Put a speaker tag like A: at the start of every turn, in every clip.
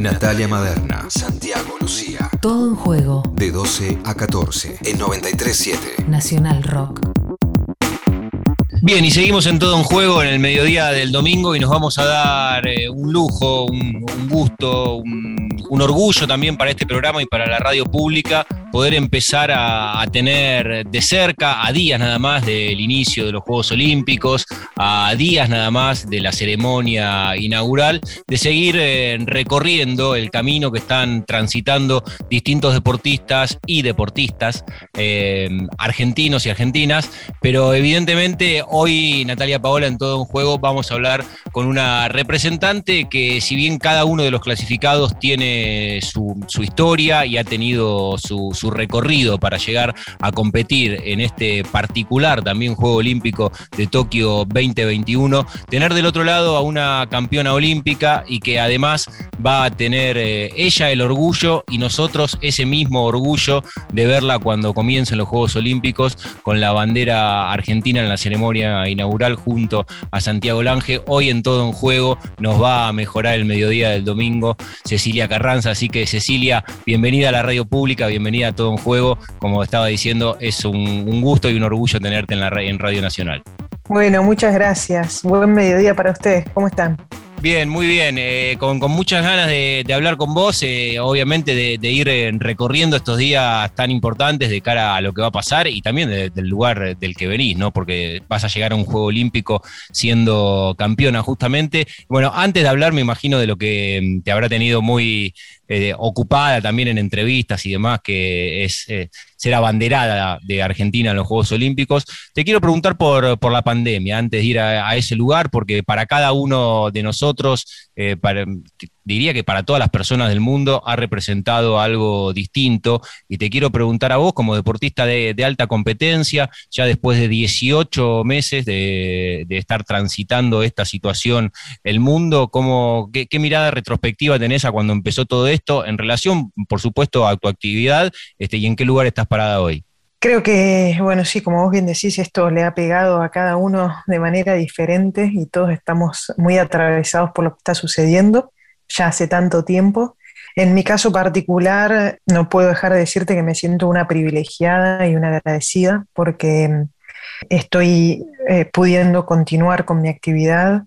A: Natalia Maderna, Santiago Lucía.
B: Todo en juego.
A: De 12 a 14 en 937
B: Nacional Rock.
C: Bien, y seguimos en todo en juego en el mediodía del domingo y nos vamos a dar eh, un lujo, un, un gusto, un, un orgullo también para este programa y para la radio pública poder empezar a, tener de cerca, a días nada más del inicio de los Juegos Olímpicos, a días nada más de la ceremonia inaugural, de seguir eh, recorriendo el camino que están transitando distintos deportistas y deportistas eh, argentinos y argentinas, pero evidentemente hoy Natalia Paola en todo un juego vamos a hablar con una representante que si bien cada uno de los clasificados tiene su, su historia y ha tenido su, su recorrido para llegar a competir en este particular también Juego Olímpico de Tokio 2021, tener del otro lado a una campeona olímpica y que además va a tener eh, ella el orgullo y nosotros ese mismo orgullo de verla cuando comiencen los Juegos Olímpicos con la bandera argentina en la ceremonia inaugural junto a Santiago Lange. Hoy en todo en juego nos va a mejorar el mediodía del domingo Cecilia Carranza, así que Cecilia, bienvenida a la radio pública, bienvenida todo en juego. Como estaba diciendo, es un, un gusto y un orgullo tenerte en, la, en Radio Nacional.
D: Bueno, muchas gracias. Buen mediodía para ustedes. ¿Cómo están?
C: Bien, muy bien. Eh, con, con, muchas ganas de, hablar con vos, eh, obviamente de, ir eh, recorriendo estos días tan importantes de cara a lo que va a pasar y también de, del lugar del que venís, ¿no? Porque vas a llegar a un Juego Olímpico siendo campeona justamente. Bueno, antes de hablar, me imagino de lo que mm, te habrá tenido muy eh, ocupada también en entrevistas y demás, que es ser abanderada de Argentina en los Juegos Olímpicos. Te quiero preguntar por, por la pandemia, antes de ir a, ese lugar, porque para cada uno de nosotros, eh, para, diría que para todas las personas del mundo ha representado algo distinto. Y te quiero preguntar a vos, como deportista de, alta competencia, ya después de 18 meses de, estar transitando esta situación, el mundo, ¿cómo, qué, mirada retrospectiva tenés a cuando empezó todo esto? esto en relación, por supuesto, a tu actividad este, y en qué lugar estás parada hoy.
D: Creo que, bueno, sí, como vos bien decís, esto le ha pegado a cada uno de manera diferente y todos estamos muy atravesados por lo que está sucediendo ya hace tanto tiempo. En mi caso particular, no puedo dejar de decirte que me siento una privilegiada y una agradecida porque estoy eh, pudiendo continuar con mi actividad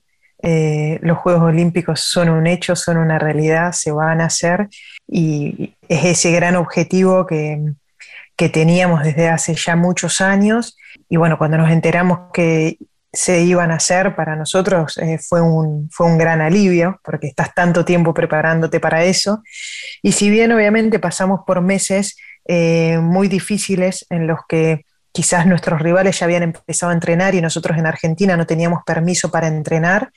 D: eh, los Juegos Olímpicos son un hecho, son una realidad, se van a hacer y es ese gran objetivo que, que teníamos desde hace ya muchos años y bueno, cuando nos enteramos que se iban a hacer para nosotros eh, fue, un, fue un gran alivio, porque estás tanto tiempo preparándote para eso. Y si bien obviamente pasamos por meses eh, muy difíciles en los que quizás nuestros rivales ya habían empezado a entrenar y nosotros en Argentina no teníamos permiso para entrenar.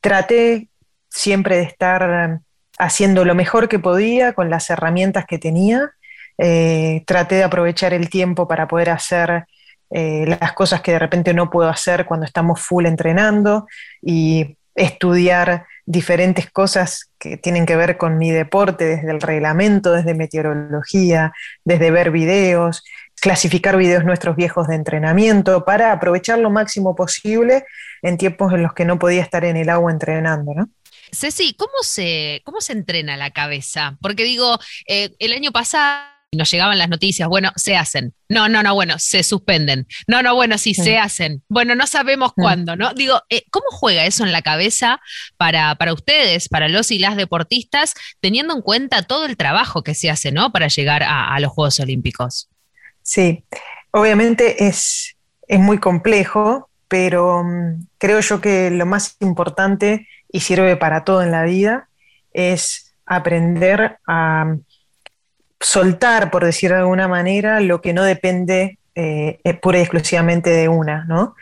D: Traté siempre de estar haciendo lo mejor que podía con las herramientas que tenía. Eh, traté de aprovechar el tiempo para poder hacer eh, las cosas que de repente no puedo hacer cuando estamos full entrenando y estudiar diferentes cosas que tienen que ver con mi deporte, desde el reglamento, desde meteorología, desde ver videos, clasificar videos nuestros viejos de entrenamiento para aprovechar lo máximo posible en tiempos en los que no podía estar en el agua entrenando, ¿no?
E: Ceci, ¿cómo se, cómo se entrena la cabeza? Porque digo, eh, el año pasado nos llegaban las noticias, bueno, se hacen. No, no, no, bueno, se suspenden. No, no, bueno, sí, sí. se hacen. Bueno, no sabemos sí. cuándo, ¿no? Digo, eh, ¿cómo juega eso en la cabeza para, para ustedes, para los y las deportistas, teniendo en cuenta todo el trabajo que se hace, ¿no? Para llegar a, a los Juegos Olímpicos.
D: Sí, obviamente es, es muy complejo, pero um, creo yo que lo más importante y sirve para todo en la vida es aprender a soltar, por decir de alguna manera, lo que no depende eh, pura y exclusivamente de una, ¿no?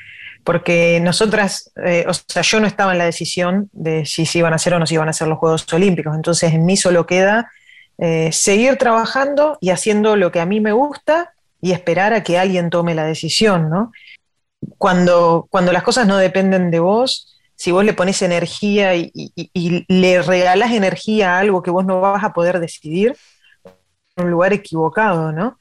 D: Porque nosotras, eh, o sea, yo no estaba en la decisión de si se iban a hacer o no se iban a hacer los Juegos Olímpicos, entonces en mí solo queda eh, seguir trabajando y haciendo lo que a mí me gusta y esperar a que alguien tome la decisión, ¿no? Cuando, cuando las cosas no dependen de vos, si vos le pones energía y, y, le regalás energía a algo que vos no vas a poder decidir, un lugar equivocado, ¿no?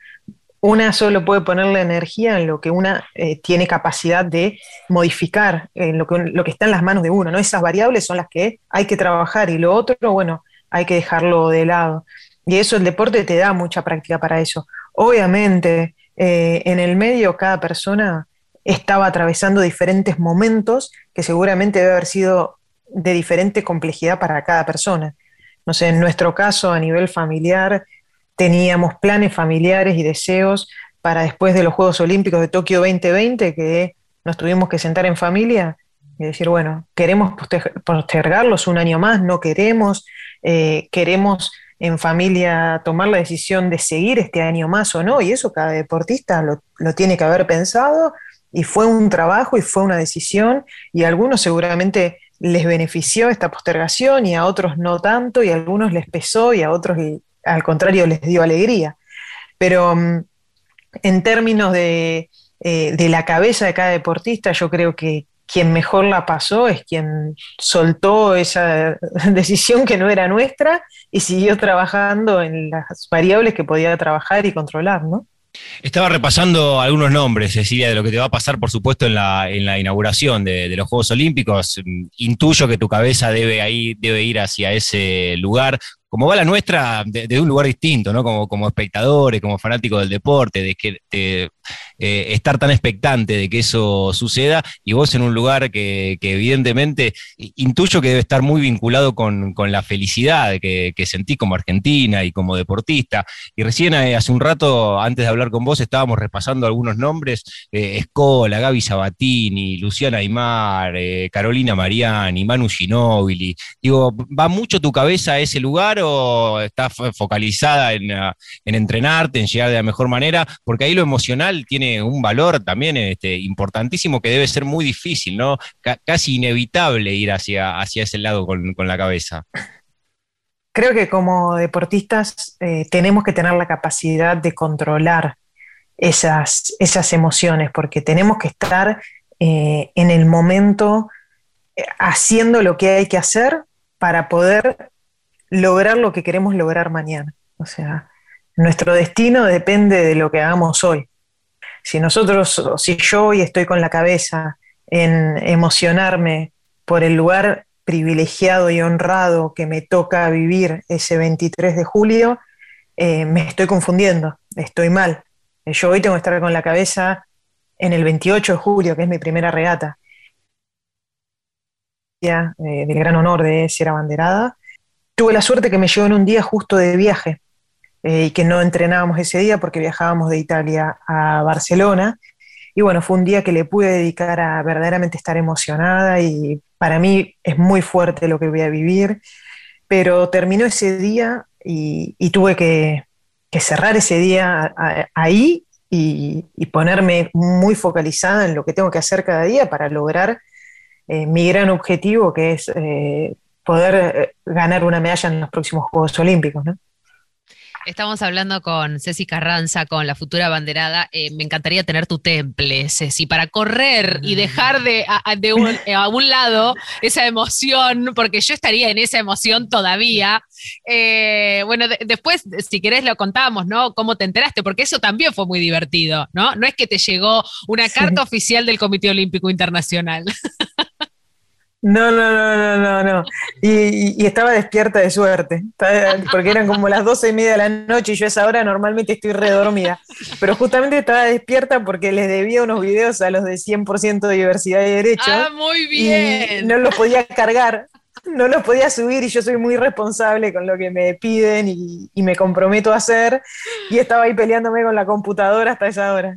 D: Una solo puede ponerle energía en lo que una eh, tiene capacidad de modificar, en lo que, lo que está en las manos de uno, ¿no? Esas variables son las que hay que trabajar y lo otro, bueno, hay que dejarlo de lado. Y eso el deporte te da mucha práctica para eso. Obviamente, eh, en el medio cada persona estaba atravesando diferentes momentos que seguramente debe haber sido de diferente complejidad para cada persona. No sé, en nuestro caso, a nivel familiar, teníamos planes familiares y deseos para después de los Juegos Olímpicos de Tokio 2020, que nos tuvimos que sentar en familia y decir, bueno, queremos postergarlos un año más, no queremos, eh, queremos en familia tomar la decisión de seguir este año más o no, y eso cada deportista lo, lo tiene que haber pensado, y fue un trabajo y fue una decisión, y a algunos seguramente les benefició esta postergación y a otros no tanto, y a algunos les pesó y a otros al contrario les dio alegría. Pero mm, en términos de, eh, de la cabeza de cada deportista, yo creo que quien mejor la pasó es quien soltó esa decisión que no era nuestra y siguió trabajando en las variables que podía trabajar y controlar, ¿no?
C: Estaba repasando algunos nombres, Cecilia, de lo que te va a pasar, por supuesto, en la, en la inauguración de, los Juegos Olímpicos. Intuyo que tu cabeza debe, ahí, debe ir hacia ese lugar como va la nuestra, de, un lugar distinto, ¿no? Como, como espectadores, como fanáticos del deporte, de que eh, estar tan expectante de que eso suceda, y vos en un lugar que, evidentemente intuyo que debe estar muy vinculado con, la felicidad que, sentí como argentina y como deportista. Y recién eh, hace un rato, antes de hablar con vos, estábamos repasando algunos nombres, eh, Escola, Gaby Sabatini, Luciana Aymar, Carolina Mariani, Manu Ginóbili. Digo, ¿va mucho tu cabeza a ese lugar? está focalizada en, ah, en, entrenarte, en llegar de la mejor manera? Porque ahí lo emocional tiene un valor también este, importantísimo que debe ser muy difícil, casi inevitable ir hacia, ese lado con, la cabeza.
D: Creo que como deportistas eh, tenemos que tener la capacidad de controlar esas, esas emociones, porque tenemos que estar eh, en el momento eh, haciendo lo que hay que hacer para poder lograr lo que queremos lograr mañana. O sea, nuestro destino depende de lo que hagamos hoy. Si nosotros, si yo hoy estoy con la cabeza en emocionarme por el lugar privilegiado y honrado que me toca vivir ese 23 de julio, eh, me estoy confundiendo, estoy mal. Yo hoy tengo que estar con la cabeza en el 28 de julio, que es mi primera regata. Eh, del gran honor de ser abanderada, tuve la suerte que me llegó en un día justo de viaje eh, y que no entrenábamos ese día porque viajábamos de Italia a Barcelona. Y bueno, fue un día que le pude dedicar a verdaderamente estar emocionada y para mí es muy fuerte lo que voy a vivir, pero terminó ese día y, tuve que, cerrar ese día ahí y, ponerme muy focalizada en lo que tengo que hacer cada día para lograr eh, mi gran objetivo, que es eh, poder ganar una medalla en los próximos Juegos Olímpicos. ¿no?
E: Estamos hablando con Ceci Carranza, con la futura banderada. Eh, me encantaría tener tu temple, Ceci, para correr y dejar de, a, de un, eh, a un lado esa emoción, porque yo estaría en esa emoción todavía. bueno, después, si querés, lo contamos, ¿no? Cómo te enteraste, porque eso también fue muy divertido, ¿no? No es que te llegó una carta oficial del Comité Olímpico Internacional.
D: No, no, no, no, no, no. Y, estaba despierta de suerte, porque eran como las doce y media de la noche y yo a esa hora normalmente estoy redormida. Pero justamente estaba despierta porque les debía unos videos a los de 100% de diversidad y derecho.
E: Ah, muy bien.
D: Y no los podía cargar, no los podía subir y yo soy muy responsable con lo que me piden y, y me comprometo a hacer. Y estaba ahí peleándome con la computadora hasta esa hora.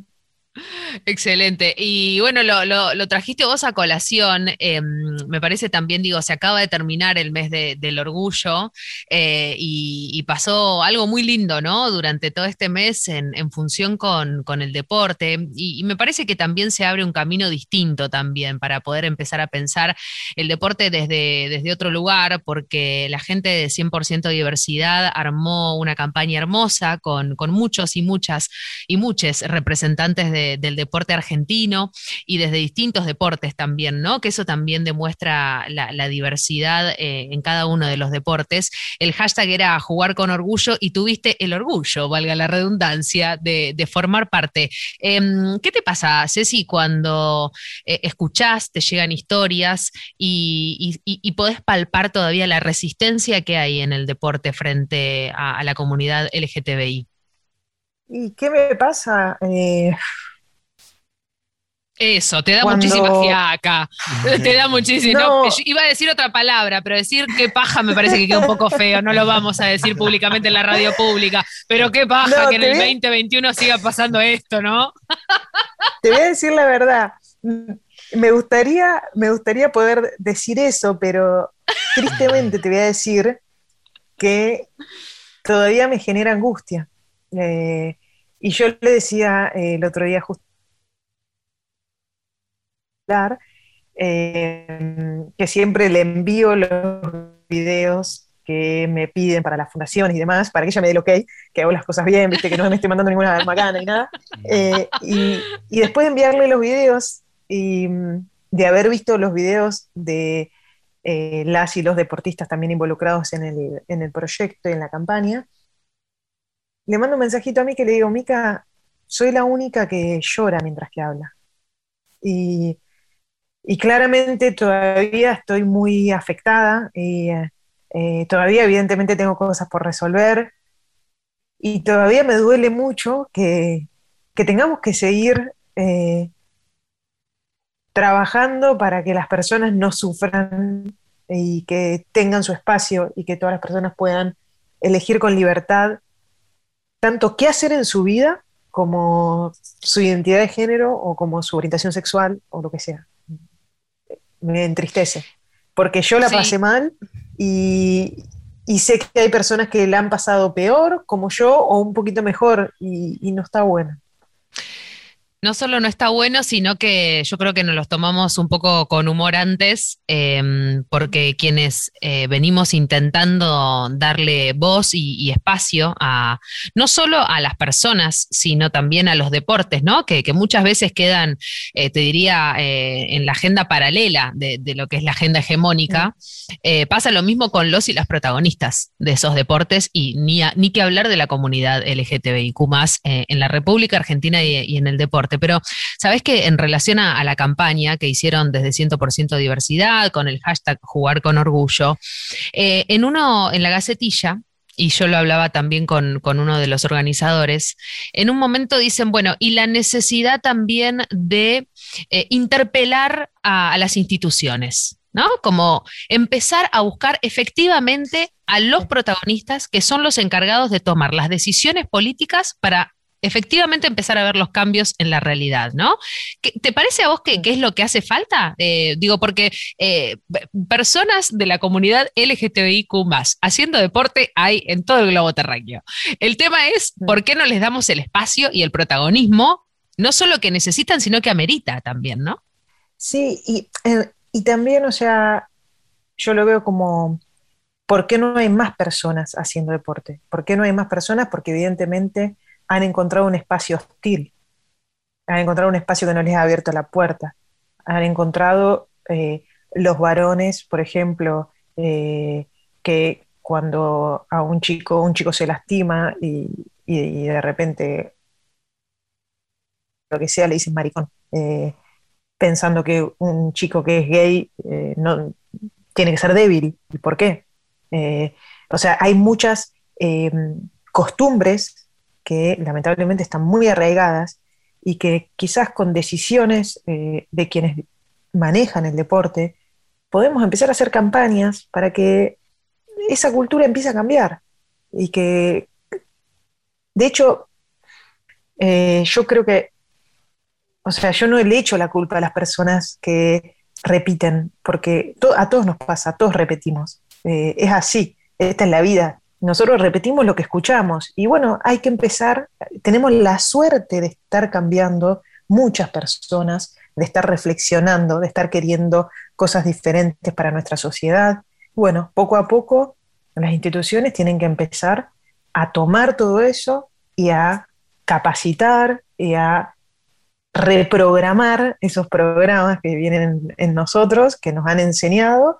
E: Excelente. Y bueno, lo, trajiste vos a colación. Em, me parece también, digo, se acaba de terminar el mes del orgullo eh, y, pasó algo muy lindo, ¿no? Durante todo este mes en, función con, el deporte. Y, me parece que también se abre un camino distinto también para poder empezar a pensar el deporte desde, desde otro lugar, porque la gente de 100% diversidad armó una campaña hermosa con, con muchos y muchas y muchos representantes de del deporte argentino y desde distintos deportes también, ¿no? Que eso también demuestra la, diversidad eh, en cada uno de los deportes. El hashtag era jugar con orgullo y tuviste el orgullo, valga la redundancia, de, formar parte. Em, ¿Qué te pasa, Ceci, cuando eh, escuchás, te llegan historias y, y, podés palpar todavía la resistencia que hay en el deporte frente a, la comunidad LGTBI?
D: ¿Y qué me pasa? Eh,
E: eso, te da muchísima fiaca. Te da muchísima. iba a decir otra palabra, pero decir qué paja me parece que queda un poco feo. No lo vamos a decir públicamente en la radio pública. Pero qué paja que en el 2021 siga pasando esto, ¿no?
D: Te voy a decir la verdad. Me gustaría, me gustaría poder decir eso, pero tristemente te voy a decir que todavía me genera angustia. Eh, y yo le decía eh, el otro día justo eh, que siempre le envío los videos que me piden para las fundaciones y demás, para que ella me dé el ok, que hago las cosas bien, ¿viste? que no me esté mandando ninguna macana ni nada. Eh, y, después de enviarle los videos y mm, de haber visto los videos de eh, las y los deportistas también involucrados en el, en el proyecto y en la campaña, le mando un mensajito a mí que le digo, Mica, soy la única que llora mientras que habla. Y y claramente todavía estoy muy afectada y eh, todavía evidentemente tengo cosas por resolver y todavía me duele mucho que, tengamos que seguir eh, trabajando para que las personas no sufran y que tengan su espacio y que todas las personas puedan elegir con libertad tanto qué hacer en su vida como su identidad de género o como su orientación sexual o lo que sea me entristece, porque yo la pasé mal y, sé que hay personas que la han pasado peor, como yo, o un poquito mejor, y, y no está bueno
E: no solo no está bueno, sino que yo creo que nos los tomamos un poco con humor antes, em, porque quienes eh, venimos intentando darle voz y, espacio a no solo a las personas, sino también a los deportes, ¿no? Que, muchas veces quedan, eh, te diría, eh, en la agenda paralela de, lo que es la agenda hegemónica. pasa lo mismo con los y las protagonistas de esos deportes y ni, ni que hablar de la comunidad LGTBIQ en la República Argentina y en el deporte. Pero sabes que en relación a, la campaña que hicieron desde 100% diversidad, con el hashtag jugar con orgullo, eh, en uno, en la gacetilla, y yo lo hablaba también con, uno de los organizadores, en un momento dicen, bueno, y la necesidad también de eh, interpelar a, las instituciones. ¿no? Como empezar a buscar efectivamente a los protagonistas que son los encargados de tomar las decisiones políticas para efectivamente empezar a ver los cambios en la realidad, ¿no? ¿Te parece a vos que, es lo que hace falta? Eh, digo, porque eh, personas de la comunidad LGTBIQ haciendo deporte hay en todo el globo terráqueo. El tema es por qué no les damos el espacio y el protagonismo, no solo que necesitan, sino que amerita también, ¿no?
D: Sí, y, eh, y también, o sea, yo lo veo como, ¿por qué no hay más personas haciendo deporte? ¿Por qué no hay más personas? Porque evidentemente han encontrado un espacio hostil, han encontrado un espacio que no les ha abierto la puerta, han encontrado eh, los varones, por ejemplo, eh, que cuando a un chico, un chico se lastima y, de repente lo que sea le dicen maricón, eh, pensando que un chico que es gay no tiene que ser débil. ¿Y por qué? o sea, hay muchas costumbres que lamentablemente están muy arraigadas y que quizás con decisiones eh, de quienes manejan el deporte, podemos empezar a hacer campañas para que esa cultura empiece a cambiar. Y que, de hecho, eh, yo creo que, o sea, yo no le echo la culpa a las personas que repiten, porque a todos nos pasa, todos repetimos, eh, es así, esta es la vida, nosotros repetimos lo que escuchamos y bueno, hay que empezar, tenemos la suerte de estar cambiando muchas personas, de estar reflexionando, de estar queriendo cosas diferentes para nuestra sociedad. Bueno, poco a poco las instituciones tienen que empezar a tomar todo eso y a capacitar y a reprogramar esos programas que vienen en nosotros, que nos han enseñado,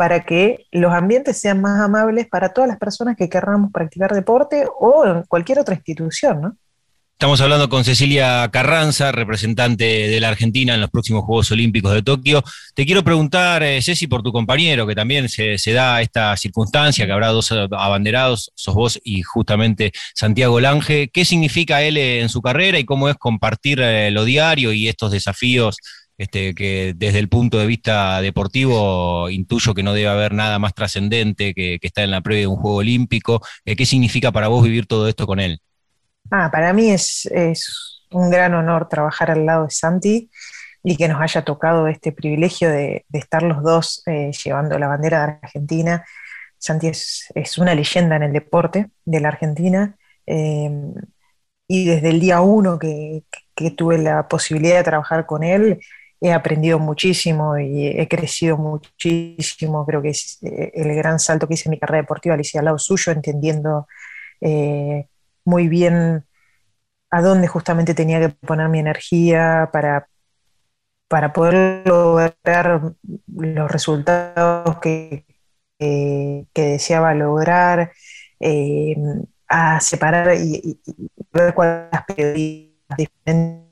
D: para que los ambientes sean más amables para todas las personas que querramos practicar deporte o en cualquier otra institución, ¿no?
C: Estamos hablando con Cecilia Carranza, representante de la Argentina en los próximos Juegos Olímpicos de Tokio. Te quiero preguntar, eh, Ceci, por tu compañero, que también se, da esta circunstancia, que habrá dos abanderados, sos vos y justamente Santiago Lange. ¿Qué significa él en su carrera y cómo es compartir eh, lo diario y estos desafíos este, que desde el punto de vista deportivo intuyo que no debe haber nada más trascendente que, que estar en la previa de un Juego Olímpico? Eh, ¿Qué significa para vos vivir todo esto con él?
D: Ah, para mí es, un gran honor trabajar al lado de Santi y que nos haya tocado este privilegio de, estar los dos eh, llevando la bandera de Argentina. Santi es, una leyenda en el deporte de la Argentina em, y desde el día uno que, tuve la posibilidad de trabajar con él, he aprendido muchísimo y he crecido muchísimo. Creo que es eh, el gran salto que hice en mi carrera deportiva, lo hice al lado suyo, entendiendo eh, muy bien a dónde justamente tenía que poner mi energía para, para poder lograr los resultados que, deseaba lograr, eh, a separar y, ver cuáles las prioridades diferentes.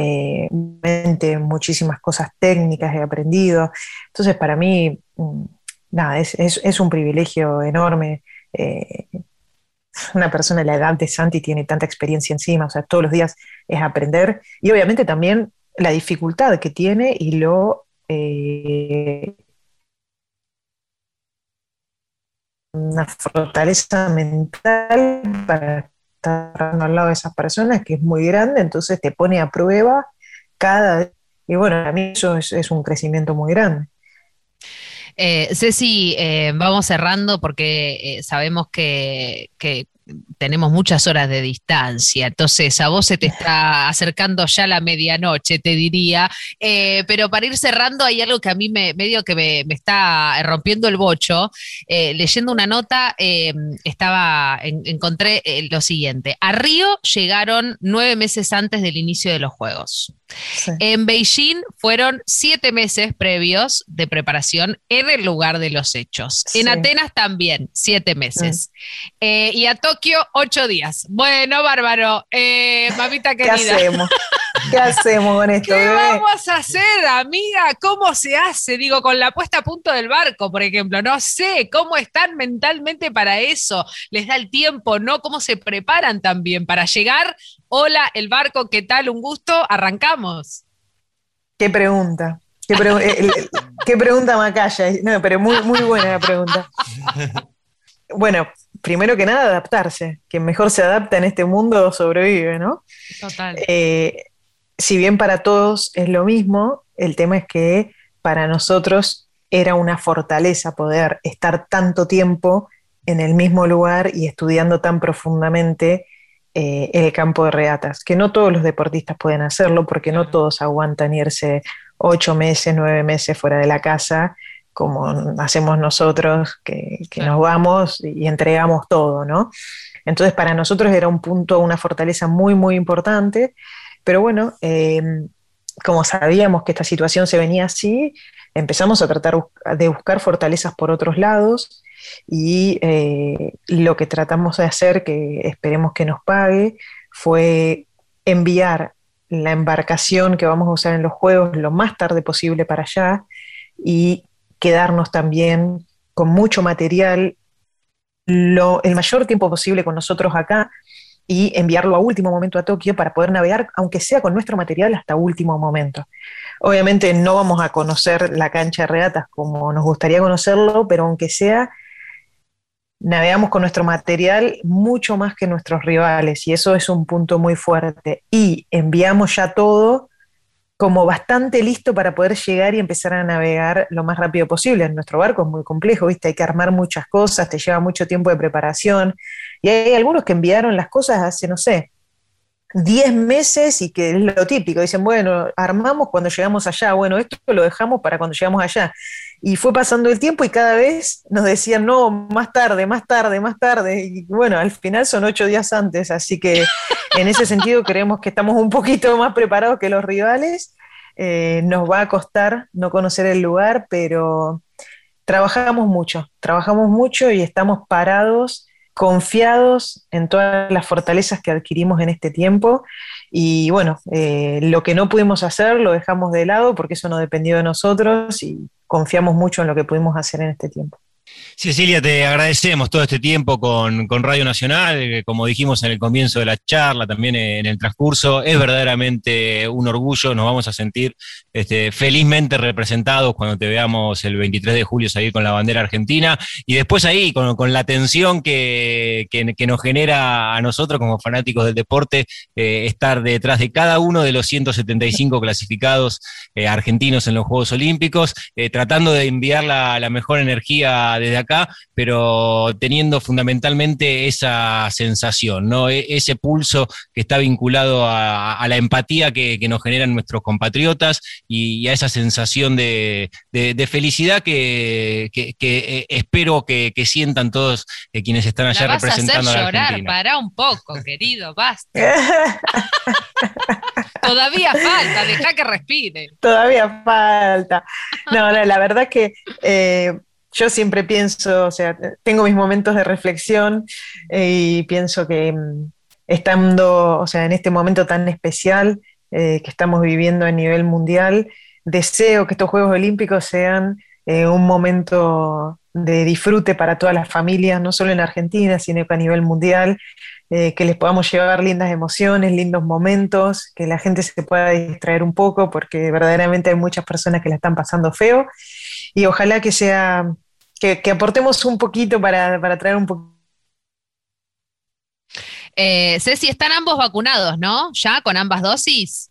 D: Eh, muchísimas cosas técnicas he aprendido. Entonces, para mí, mm, nada, es, un privilegio enorme. Eh, una persona de la edad de Santi tiene tanta experiencia encima, o sea, todos los días es aprender y obviamente también la dificultad que tiene y lo... Eh, una fortaleza mental para estar al lado de esas personas que es muy grande, entonces te pone a prueba cada... Y bueno, a mí eso es un crecimiento muy grande.
E: Eh, Ceci, eh, vamos cerrando porque eh, sabemos que, tenemos muchas horas de distancia, entonces a vos se te está acercando ya la medianoche, te diría, pero para ir cerrando hay algo que a mí me medio que me, está rompiendo el bocho. leyendo una nota, estaba, encontré lo siguiente, a Río llegaron nueve meses antes del inicio de los Juegos. En Beijing fueron siete meses previos de preparación en el lugar de los hechos. En Atenas también, siete meses. Mm. Eh, y a Tokio, ocho días. Bueno, bárbaro. Eh, mamita querida.
D: ¿Qué hacemos? ¿Qué hacemos con esto?
E: ¿Qué vamos a hacer, amiga? ¿Cómo se hace? Digo, con la puesta a punto del barco, por ejemplo. No sé cómo están mentalmente para eso. Les da el tiempo, ¿no? ¿Cómo se preparan también para llegar Hola, el barco, ¿qué tal? Un gusto, arrancamos.
D: Qué pregunta. Qué, eh, pregunta Macaya. No, pero muy, muy buena la pregunta. Bueno, primero que nada, adaptarse. Quien mejor se adapta en este mundo sobrevive, ¿no?
E: Total.
D: Eh, si bien para todos es lo mismo, el tema es que para nosotros era una fortaleza poder estar tanto tiempo en el mismo lugar y estudiando tan profundamente eh, el campo de reatas, que no todos los deportistas pueden hacerlo porque no todos aguantan irse ocho meses, nueve meses fuera de la casa, como hacemos nosotros, que, nos vamos y entregamos todo, ¿no? Entonces para nosotros era un punto, una fortaleza muy, muy importante, pero bueno, eh, como sabíamos que esta situación se venía así, empezamos a tratar de buscar fortalezas por otros lados y eh, lo que tratamos de hacer, que esperemos que nos pague, fue enviar la embarcación que vamos a usar en los juegos lo más tarde posible para allá y quedarnos también con mucho material el mayor tiempo posible con nosotros acá y enviarlo a último momento a Tokio para poder navegar, aunque sea con nuestro material, hasta último momento. Obviamente no vamos a conocer la cancha de regatas como nos gustaría conocerlo, pero aunque sea, navegamos con nuestro material mucho más que nuestros rivales y eso es un punto muy fuerte. Y enviamos ya todo como bastante listo para poder llegar y empezar a navegar lo más rápido posible. Nuestro barco es muy complejo, ¿viste? Hay que armar muchas cosas, te lleva mucho tiempo de preparación. Y hay algunos que enviaron las cosas hace, no sé, 10 meses y que es lo típico. Dicen, bueno, armamos cuando llegamos allá, bueno, esto lo dejamos para cuando llegamos allá. Y fue pasando el tiempo y cada vez nos decían, no, más tarde, más tarde, más tarde. Y bueno, al final son ocho días antes, así que en ese sentido creemos que estamos un poquito más preparados que los rivales. Eh, nos va a costar no conocer el lugar, pero trabajamos mucho, trabajamos mucho y estamos parados, confiados en todas las fortalezas que adquirimos en este tiempo. Y bueno, eh, lo que no pudimos hacer lo dejamos de lado porque eso no dependió de nosotros y confiamos mucho en lo que pudimos hacer en este tiempo.
C: Cecilia, te agradecemos todo este tiempo con, Radio Nacional, como dijimos en el comienzo de la charla, también en el transcurso, es verdaderamente un orgullo, nos vamos a sentir este, felizmente representados cuando te veamos el 23 de julio salir con la bandera argentina. Y después ahí, con, la tensión que, nos genera a nosotros como fanáticos del deporte, eh, estar detrás de cada uno de los 175 clasificados eh, argentinos en los Juegos Olímpicos, eh, tratando de enviar la, la mejor energía desde acá, pero teniendo fundamentalmente esa sensación, ¿no? E, ese pulso que está vinculado a, la empatía que, nos generan nuestros compatriotas y, a esa sensación de, felicidad que, eh, espero que, sientan todos eh, quienes están allá la vas representando a, hacer llorar,
E: para un poco, querido, basta. Todavía falta, deja que respire.
D: Todavía falta. No, la verdad que eh, yo siempre pienso, o sea, tengo mis momentos de reflexión eh, y pienso que mm, estando, o sea, en este momento tan especial eh, que estamos viviendo a nivel mundial, deseo que estos Juegos Olímpicos sean eh, un momento de disfrute para todas las familias, no solo en Argentina, sino que a nivel mundial, que les podamos llevar lindas emociones, lindos momentos, que la gente se pueda distraer un poco, porque verdaderamente hay muchas personas que la están pasando feo y ojalá que sea, que, aportemos un poquito para, traer un poquito.
E: Eh, Ceci, están ambos vacunados, ¿no? ¿Ya con ambas dosis?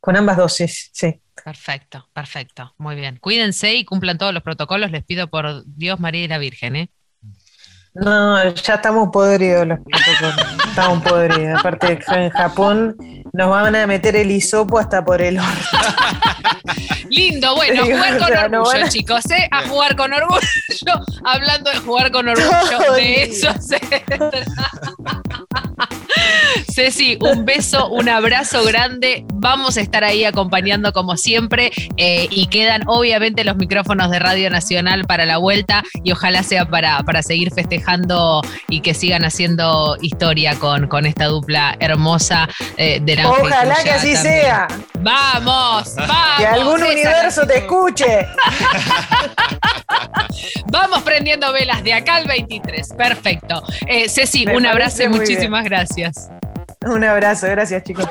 D: Con ambas dosis, sí.
E: Perfecto, perfecto. Muy bien. Cuídense y cumplan todos los protocolos. Les pido por Dios, María y la Virgen, ¿eh?
D: No, ya estamos podridos los protocolos. Estamos podridos. Aparte, en Japón nos van a meter el hisopo hasta por el orto.
E: Lindo, bueno, jugar con orgullo, chicos, ¿eh? A jugar con orgullo. Hablando de jugar con orgullo, de eso se Ceci, un beso, un abrazo grande. Vamos a estar ahí acompañando como siempre eh, y quedan obviamente los micrófonos de Radio Nacional para la vuelta y ojalá sea para, para seguir festejando y que sigan haciendo historia con, con esta dupla hermosa eh, de
D: la Ojalá que así sea.
E: Vamos, vamos.
D: Que algún universo te escuche.
E: Vamos prendiendo velas de acá al 23. Perfecto. Eh, Ceci, un abrazo y muchísimas gracias.
D: Un abrazo, gracias chicos.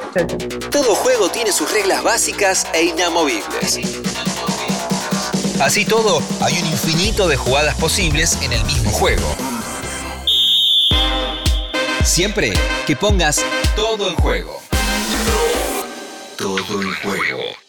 A: Todo juego tiene sus reglas básicas e inamovibles. Así todo, hay un infinito de jugadas posibles en el mismo juego. Siempre que pongas todo en juego. Todo en juego.